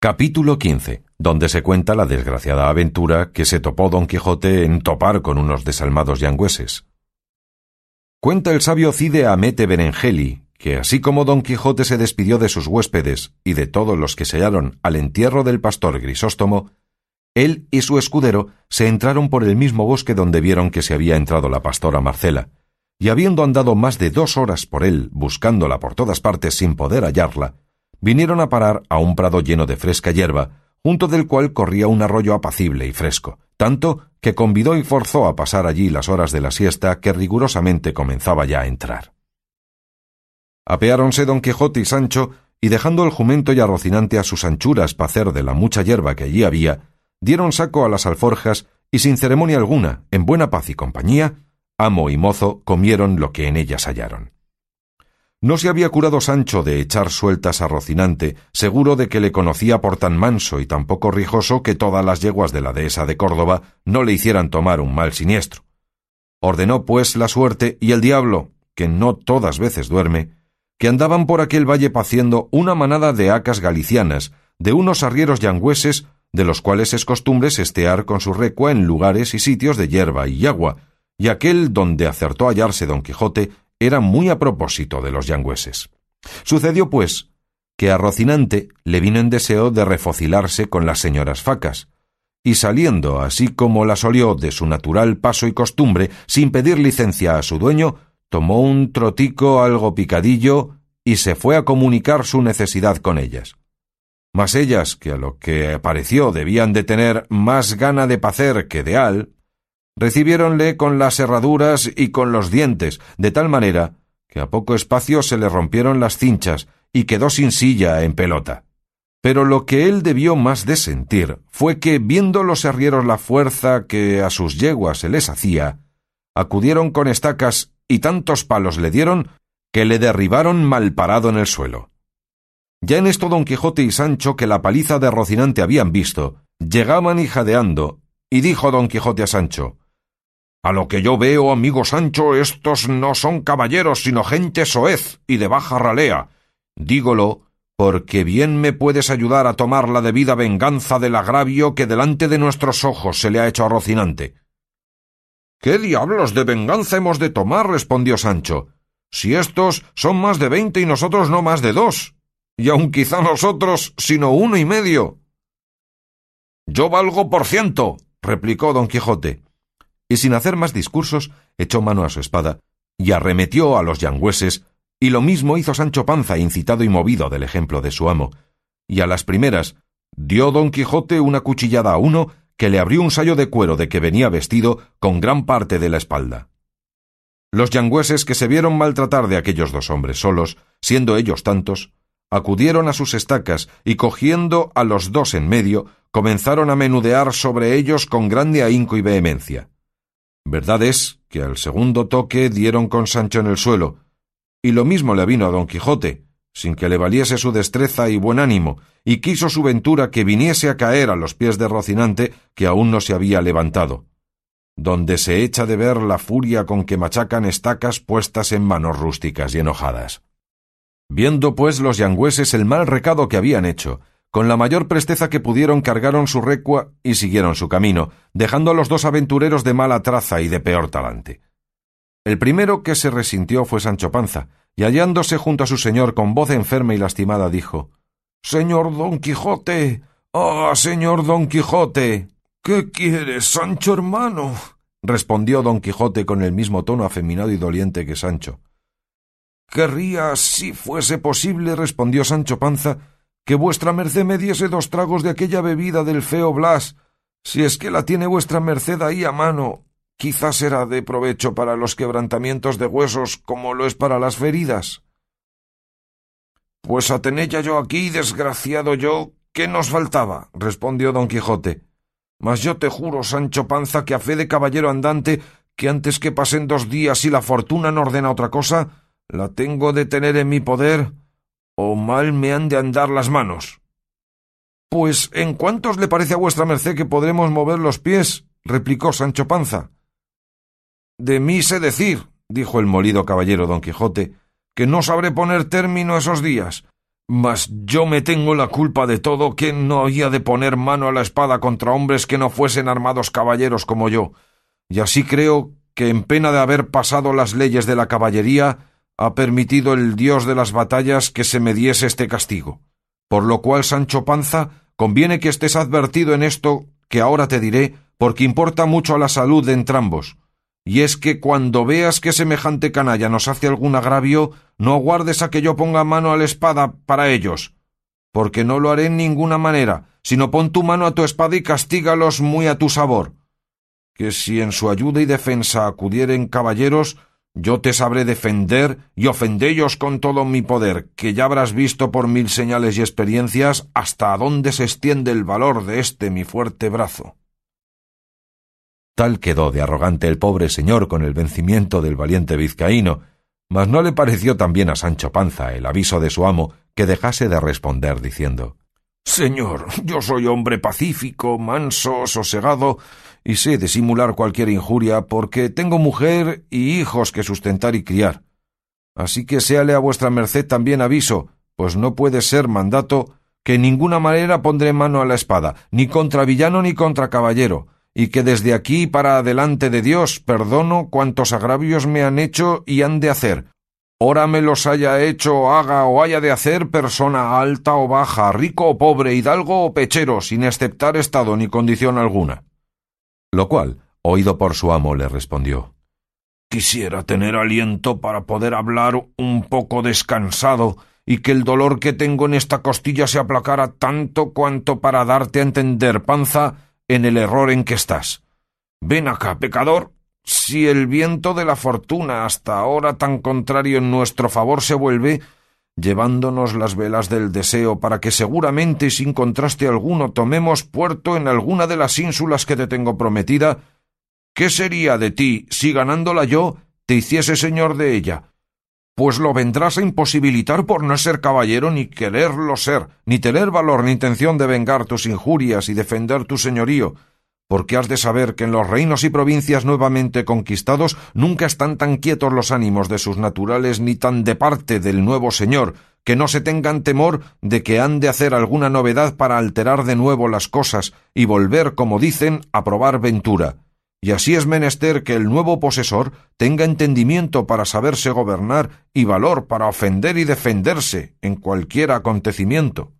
Capítulo XV, donde se cuenta la desgraciada aventura que se topó don Quijote en topar con unos desalmados yangüeses. Cuenta el sabio Cide Amete Berengeli que así como don Quijote se despidió de sus huéspedes y de todos los que se hallaron al entierro del pastor Grisóstomo, él y su escudero se entraron por el mismo bosque donde vieron que se había entrado la pastora Marcela, y habiendo andado más de dos horas por él buscándola por todas partes sin poder hallarla, vinieron a parar a un prado lleno de fresca hierba, junto del cual corría un arroyo apacible y fresco, tanto que convidó y forzó a pasar allí las horas de la siesta que rigurosamente comenzaba ya a entrar. Apeáronse don Quijote y Sancho, y dejando el jumento y a Rocinante a sus anchuras para hacer de la mucha hierba que allí había, dieron saco a las alforjas y sin ceremonia alguna, en buena paz y compañía, amo y mozo comieron lo que en ellas hallaron. No se había curado Sancho de echar sueltas a Rocinante, seguro de que le conocía por tan manso y tan poco rijoso que todas las yeguas de la dehesa de Córdoba no le hicieran tomar un mal siniestro. Ordenó, pues, la suerte y el diablo, que no todas veces duerme, que andaban por aquel valle paciendo una manada de acas galicianas, de unos arrieros yangüeses, de los cuales es costumbre sestear con su recua en lugares y sitios de hierba y agua, y aquel donde acertó hallarse don Quijote era muy a propósito de los yangüeses. Sucedió, pues, que a Rocinante le vino en deseo de refocilarse con las señoras facas, y saliendo así como las olió de su natural paso y costumbre, sin pedir licencia a su dueño, tomó un trotico algo picadillo y se fue a comunicar su necesidad con ellas. Mas ellas, que a lo que pareció debían de tener más gana de pacer que de al, recibiéronle con las herraduras y con los dientes, de tal manera que a poco espacio se le rompieron las cinchas y quedó sin silla en pelota. Pero lo que él debió más de sentir fue que, viendo los arrieros la fuerza que a sus yeguas se les hacía, acudieron con estacas y tantos palos le dieron que le derribaron mal parado en el suelo. Ya en esto don Quijote y Sancho, que la paliza de Rocinante habían visto, llegaban y jadeando, y dijo don Quijote a Sancho a lo que yo veo, amigo Sancho, estos no son caballeros, sino gente soez y de baja ralea. Dígolo, porque bien me puedes ayudar a tomar la debida venganza del agravio que delante de nuestros ojos se le ha hecho a Rocinante. ¿Qué diablos de venganza hemos de tomar? respondió Sancho. Si estos son más de veinte y nosotros no más de dos, y aun quizá nosotros sino uno y medio. Yo valgo por ciento, replicó don Quijote y sin hacer más discursos echó mano a su espada y arremetió a los yangüeses, y lo mismo hizo Sancho Panza, incitado y movido del ejemplo de su amo, y a las primeras dio don Quijote una cuchillada a uno que le abrió un sayo de cuero de que venía vestido con gran parte de la espalda. Los yangüeses que se vieron maltratar de aquellos dos hombres solos, siendo ellos tantos, acudieron a sus estacas y cogiendo a los dos en medio, comenzaron a menudear sobre ellos con grande ahínco y vehemencia. Verdad es que al segundo toque dieron con Sancho en el suelo, y lo mismo le vino a don Quijote, sin que le valiese su destreza y buen ánimo, y quiso su ventura que viniese a caer a los pies de Rocinante, que aún no se había levantado, donde se echa de ver la furia con que machacan estacas puestas en manos rústicas y enojadas. Viendo pues los yangüeses el mal recado que habían hecho, con la mayor presteza que pudieron cargaron su recua y siguieron su camino, dejando a los dos aventureros de mala traza y de peor talante. El primero que se resintió fue Sancho Panza, y hallándose junto a su señor con voz enferma y lastimada, dijo Señor Don Quijote. Ah, señor Don Quijote. ¿Qué quieres, Sancho hermano? respondió Don Quijote con el mismo tono afeminado y doliente que Sancho. Querría, si fuese posible, respondió Sancho Panza, que vuestra merced me diese dos tragos de aquella bebida del feo Blas, si es que la tiene vuestra merced ahí a mano. Quizás será de provecho para los quebrantamientos de huesos como lo es para las feridas. Pues a yo aquí, desgraciado yo, ¿qué nos faltaba? respondió don Quijote. Mas yo te juro, Sancho Panza, que a fe de caballero andante, que antes que pasen dos días y la fortuna no ordena otra cosa, la tengo de tener en mi poder o mal me han de andar las manos. Pues ¿en cuántos le parece a vuestra merced que podremos mover los pies? replicó Sancho Panza. De mí sé decir, dijo el molido caballero don Quijote, que no sabré poner término a esos días, Mas yo me tengo la culpa de todo, que no había de poner mano a la espada contra hombres que no fuesen armados caballeros como yo. Y así creo que en pena de haber pasado las leyes de la caballería, ha permitido el Dios de las batallas que se me diese este castigo. Por lo cual, Sancho Panza, conviene que estés advertido en esto que ahora te diré, porque importa mucho a la salud de entrambos. Y es que cuando veas que semejante canalla nos hace algún agravio, no aguardes a que yo ponga mano a la espada para ellos, porque no lo haré en ninguna manera, sino pon tu mano a tu espada y castígalos muy a tu sabor. Que si en su ayuda y defensa acudieren caballeros, yo te sabré defender y ofendellos con todo mi poder, que ya habrás visto por mil señales y experiencias hasta dónde se extiende el valor de este mi fuerte brazo. Tal quedó de arrogante el pobre señor con el vencimiento del valiente vizcaíno, mas no le pareció también a Sancho Panza el aviso de su amo que dejase de responder diciendo Señor, yo soy hombre pacífico, manso, sosegado, y sé disimular cualquier injuria porque tengo mujer y hijos que sustentar y criar. Así que séale a vuestra merced también aviso, pues no puede ser mandato que en ninguna manera pondré mano a la espada, ni contra villano ni contra caballero, y que desde aquí para adelante de Dios perdono cuantos agravios me han hecho y han de hacer, ora me los haya hecho, haga o haya de hacer persona alta o baja, rico o pobre, hidalgo o pechero, sin exceptar estado ni condición alguna. Lo cual, oído por su amo, le respondió Quisiera tener aliento para poder hablar un poco descansado y que el dolor que tengo en esta costilla se aplacara tanto cuanto para darte a entender, panza, en el error en que estás. Ven acá, pecador. Si el viento de la fortuna hasta ahora tan contrario en nuestro favor se vuelve, llevándonos las velas del deseo para que seguramente y sin contraste alguno tomemos puerto en alguna de las ínsulas que te tengo prometida, ¿qué sería de ti si ganándola yo te hiciese señor de ella? Pues lo vendrás a imposibilitar por no ser caballero ni quererlo ser, ni tener valor ni intención de vengar tus injurias y defender tu señorío, porque has de saber que en los reinos y provincias nuevamente conquistados nunca están tan quietos los ánimos de sus naturales ni tan de parte del nuevo señor, que no se tengan temor de que han de hacer alguna novedad para alterar de nuevo las cosas y volver, como dicen, a probar ventura y así es menester que el nuevo posesor tenga entendimiento para saberse gobernar y valor para ofender y defenderse en cualquier acontecimiento.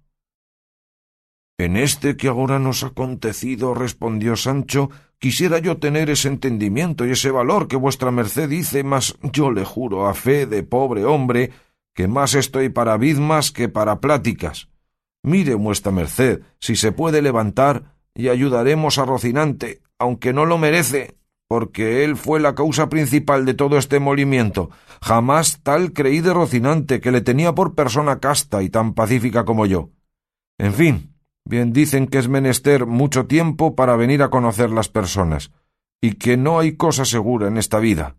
En este que ahora nos ha acontecido, respondió Sancho, quisiera yo tener ese entendimiento y ese valor que vuestra merced dice, mas yo le juro a fe de pobre hombre que más estoy para vidmas que para pláticas. Mire vuestra merced, si se puede levantar, y ayudaremos a Rocinante, aunque no lo merece, porque él fue la causa principal de todo este molimiento. Jamás tal creí de Rocinante, que le tenía por persona casta y tan pacífica como yo. En fin, bien dicen que es menester mucho tiempo para venir a conocer las personas, y que no hay cosa segura en esta vida.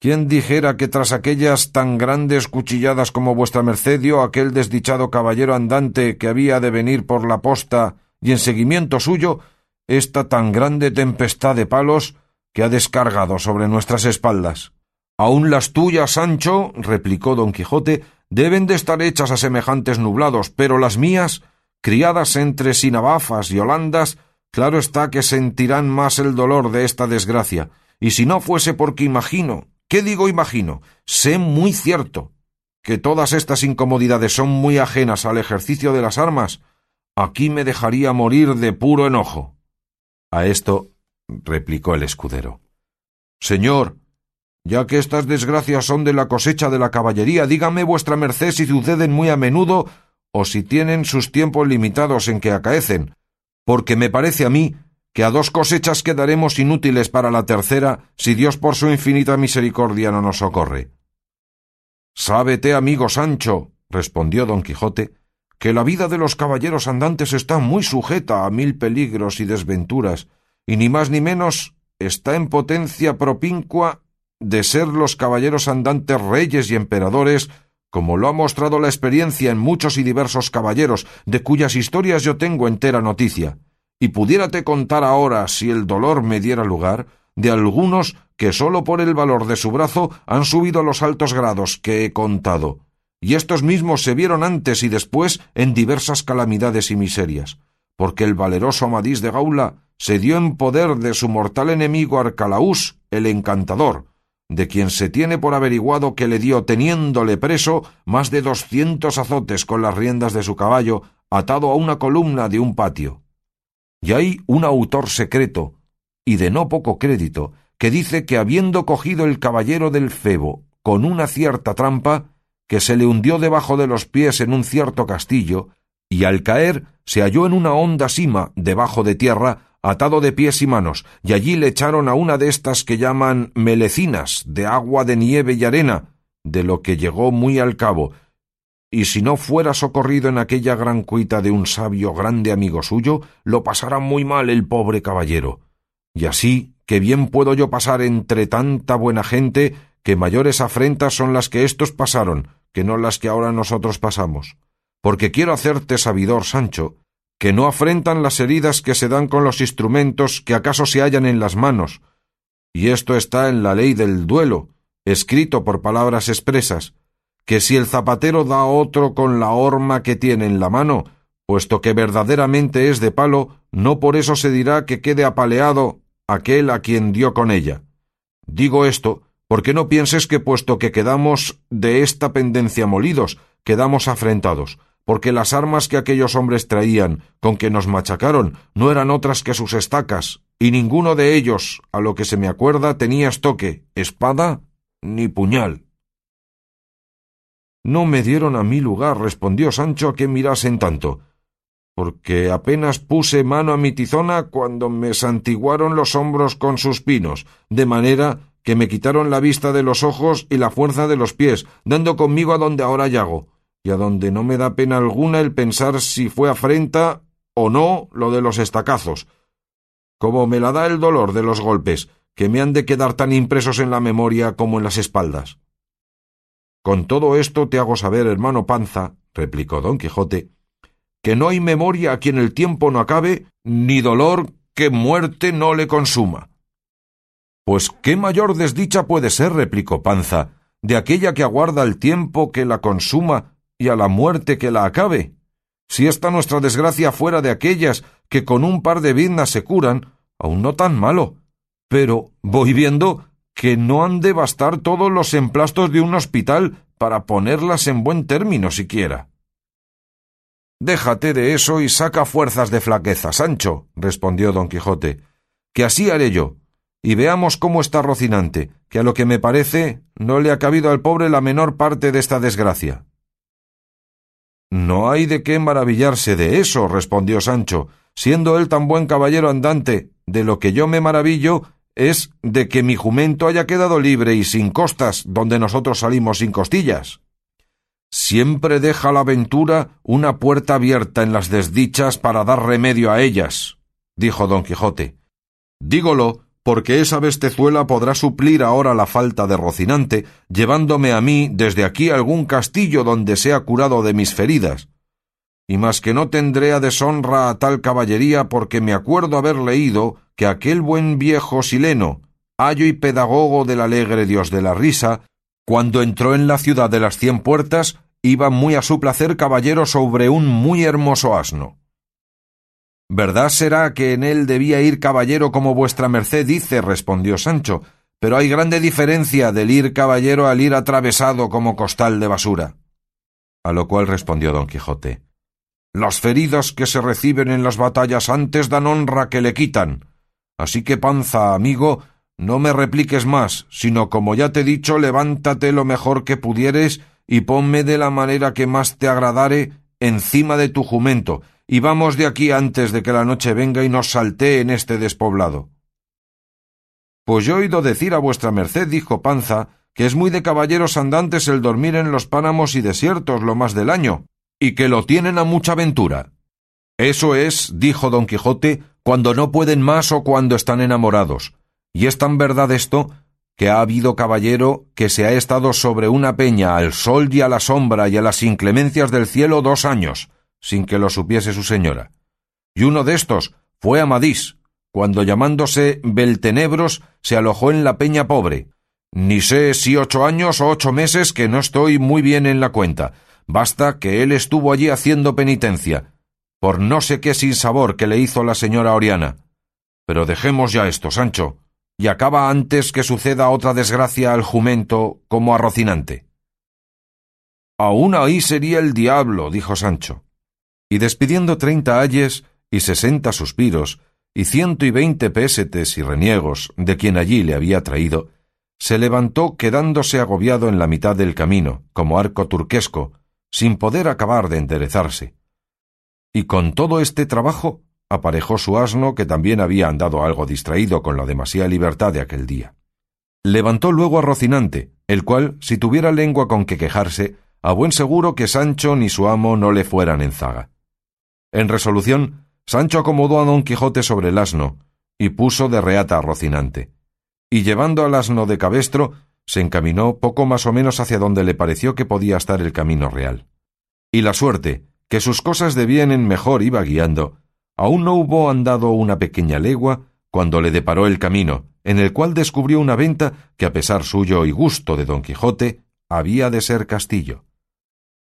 ¿Quién dijera que tras aquellas tan grandes cuchilladas como vuestra merced dio aquel desdichado caballero andante que había de venir por la posta y en seguimiento suyo esta tan grande tempestad de palos que ha descargado sobre nuestras espaldas. Aun las tuyas, Sancho, replicó don Quijote, deben de estar hechas a semejantes nublados, pero las mías, criadas entre sinabafas y holandas, claro está que sentirán más el dolor de esta desgracia, y si no fuese porque imagino, ¿qué digo imagino? Sé muy cierto que todas estas incomodidades son muy ajenas al ejercicio de las armas, aquí me dejaría morir de puro enojo. A esto replicó el escudero. Señor, ya que estas desgracias son de la cosecha de la caballería, dígame vuestra merced si suceden muy a menudo o si tienen sus tiempos limitados en que acaecen, porque me parece a mí que a dos cosechas quedaremos inútiles para la tercera si Dios por su infinita misericordia no nos socorre. Sábete, amigo Sancho, respondió don Quijote, que la vida de los caballeros andantes está muy sujeta a mil peligros y desventuras, y ni más ni menos está en potencia propincua de ser los caballeros andantes reyes y emperadores, como lo ha mostrado la experiencia en muchos y diversos caballeros, de cuyas historias yo tengo entera noticia, y pudiérate contar ahora, si el dolor me diera lugar, de algunos que sólo por el valor de su brazo han subido a los altos grados que he contado, y estos mismos se vieron antes y después en diversas calamidades y miserias, porque el valeroso Amadís de Gaula se dio en poder de su mortal enemigo Arcalaús, el encantador, de quien se tiene por averiguado que le dio, teniéndole preso, más de doscientos azotes con las riendas de su caballo, atado a una columna de un patio. Y hay un autor secreto, y de no poco crédito, que dice que habiendo cogido el caballero del Febo con una cierta trampa, que se le hundió debajo de los pies en un cierto castillo, y al caer se halló en una honda sima, debajo de tierra, atado de pies y manos, y allí le echaron a una de estas que llaman melecinas, de agua de nieve y arena, de lo que llegó muy al cabo, y si no fuera socorrido en aquella gran cuita de un sabio grande amigo suyo, lo pasara muy mal el pobre caballero. Y así que bien puedo yo pasar entre tanta buena gente que mayores afrentas son las que éstos pasaron, que no las que ahora nosotros pasamos. Porque quiero hacerte sabidor, Sancho, que no afrentan las heridas que se dan con los instrumentos que acaso se hallan en las manos. Y esto está en la ley del duelo, escrito por palabras expresas, que si el zapatero da a otro con la horma que tiene en la mano, puesto que verdaderamente es de palo, no por eso se dirá que quede apaleado aquel a quien dio con ella. Digo esto porque no pienses que puesto que quedamos de esta pendencia molidos, quedamos afrentados, porque las armas que aquellos hombres traían, con que nos machacaron, no eran otras que sus estacas, y ninguno de ellos, a lo que se me acuerda, tenía estoque, espada ni puñal. No me dieron a mí lugar, respondió Sancho, a que mirasen tanto, porque apenas puse mano a mi tizona cuando me santiguaron los hombros con sus pinos, de manera que me quitaron la vista de los ojos y la fuerza de los pies, dando conmigo a donde ahora llago y a donde no me da pena alguna el pensar si fue afrenta o no lo de los estacazos. Como me la da el dolor de los golpes, que me han de quedar tan impresos en la memoria como en las espaldas. Con todo esto te hago saber, hermano Panza, replicó don Quijote, que no hay memoria a quien el tiempo no acabe, ni dolor que muerte no le consuma. Pues qué mayor desdicha puede ser, replicó Panza, de aquella que aguarda el tiempo que la consuma y a la muerte que la acabe. Si esta nuestra desgracia fuera de aquellas que con un par de vidas se curan, aun no tan malo. Pero voy viendo que no han de bastar todos los emplastos de un hospital para ponerlas en buen término siquiera. Déjate de eso y saca fuerzas de flaqueza, Sancho, respondió don Quijote, que así haré yo, y veamos cómo está Rocinante, que a lo que me parece no le ha cabido al pobre la menor parte de esta desgracia. No hay de qué maravillarse de eso, respondió Sancho, siendo él tan buen caballero andante. De lo que yo me maravillo es de que mi jumento haya quedado libre y sin costas, donde nosotros salimos sin costillas. Siempre deja la aventura una puerta abierta en las desdichas para dar remedio a ellas, dijo don Quijote. Dígolo porque esa bestezuela podrá suplir ahora la falta de Rocinante, llevándome a mí desde aquí a algún castillo donde sea curado de mis feridas. Y más que no tendré a deshonra a tal caballería porque me acuerdo haber leído que aquel buen viejo sileno, ayo y pedagogo del alegre dios de la risa, cuando entró en la ciudad de las cien puertas, iba muy a su placer caballero sobre un muy hermoso asno. Verdad será que en él debía ir caballero como vuestra merced dice, respondió Sancho, pero hay grande diferencia del ir caballero al ir atravesado como costal de basura. A lo cual respondió don Quijote Las feridas que se reciben en las batallas antes dan honra que le quitan. Así que, panza, amigo, no me repliques más, sino como ya te he dicho, levántate lo mejor que pudieres y ponme de la manera que más te agradare encima de tu jumento, y vamos de aquí antes de que la noche venga y nos saltee en este despoblado. Pues yo he oído decir a vuestra merced, dijo Panza, que es muy de caballeros andantes el dormir en los páramos y desiertos lo más del año, y que lo tienen a mucha ventura. Eso es, dijo don Quijote, cuando no pueden más o cuando están enamorados. Y es tan verdad esto que ha habido caballero que se ha estado sobre una peña al sol y a la sombra y a las inclemencias del cielo dos años, sin que lo supiese su señora. Y uno de estos fue Amadís, cuando llamándose Beltenebros se alojó en la peña pobre, Ni sé si ocho años o ocho meses que no estoy muy bien en la cuenta. Basta que él estuvo allí haciendo penitencia, por no sé qué sinsabor que le hizo la señora Oriana. Pero dejemos ya esto, Sancho, y acaba antes que suceda otra desgracia al jumento como a Rocinante. Aún ahí sería el diablo, dijo Sancho. Y despidiendo treinta ayes y sesenta suspiros, y ciento y veinte pésetes y reniegos de quien allí le había traído, se levantó quedándose agobiado en la mitad del camino, como arco turquesco, sin poder acabar de enderezarse. Y con todo este trabajo aparejó su asno, que también había andado algo distraído con la demasiada libertad de aquel día. Levantó luego a Rocinante, el cual, si tuviera lengua con que quejarse, a buen seguro que Sancho ni su amo no le fueran en zaga. En resolución, Sancho acomodó a don Quijote sobre el asno, y puso de reata a Rocinante, y llevando al asno de cabestro, se encaminó poco más o menos hacia donde le pareció que podía estar el camino real. Y la suerte, que sus cosas de en mejor iba guiando, aún no hubo andado una pequeña legua cuando le deparó el camino, en el cual descubrió una venta que a pesar suyo y gusto de don Quijote había de ser castillo.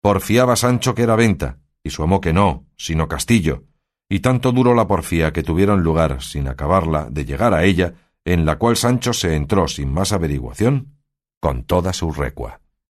Porfiaba Sancho que era venta, y su amo que no, sino castillo, y tanto duró la porfía que tuvieron lugar, sin acabarla, de llegar a ella, en la cual Sancho se entró sin más averiguación, con toda su recua.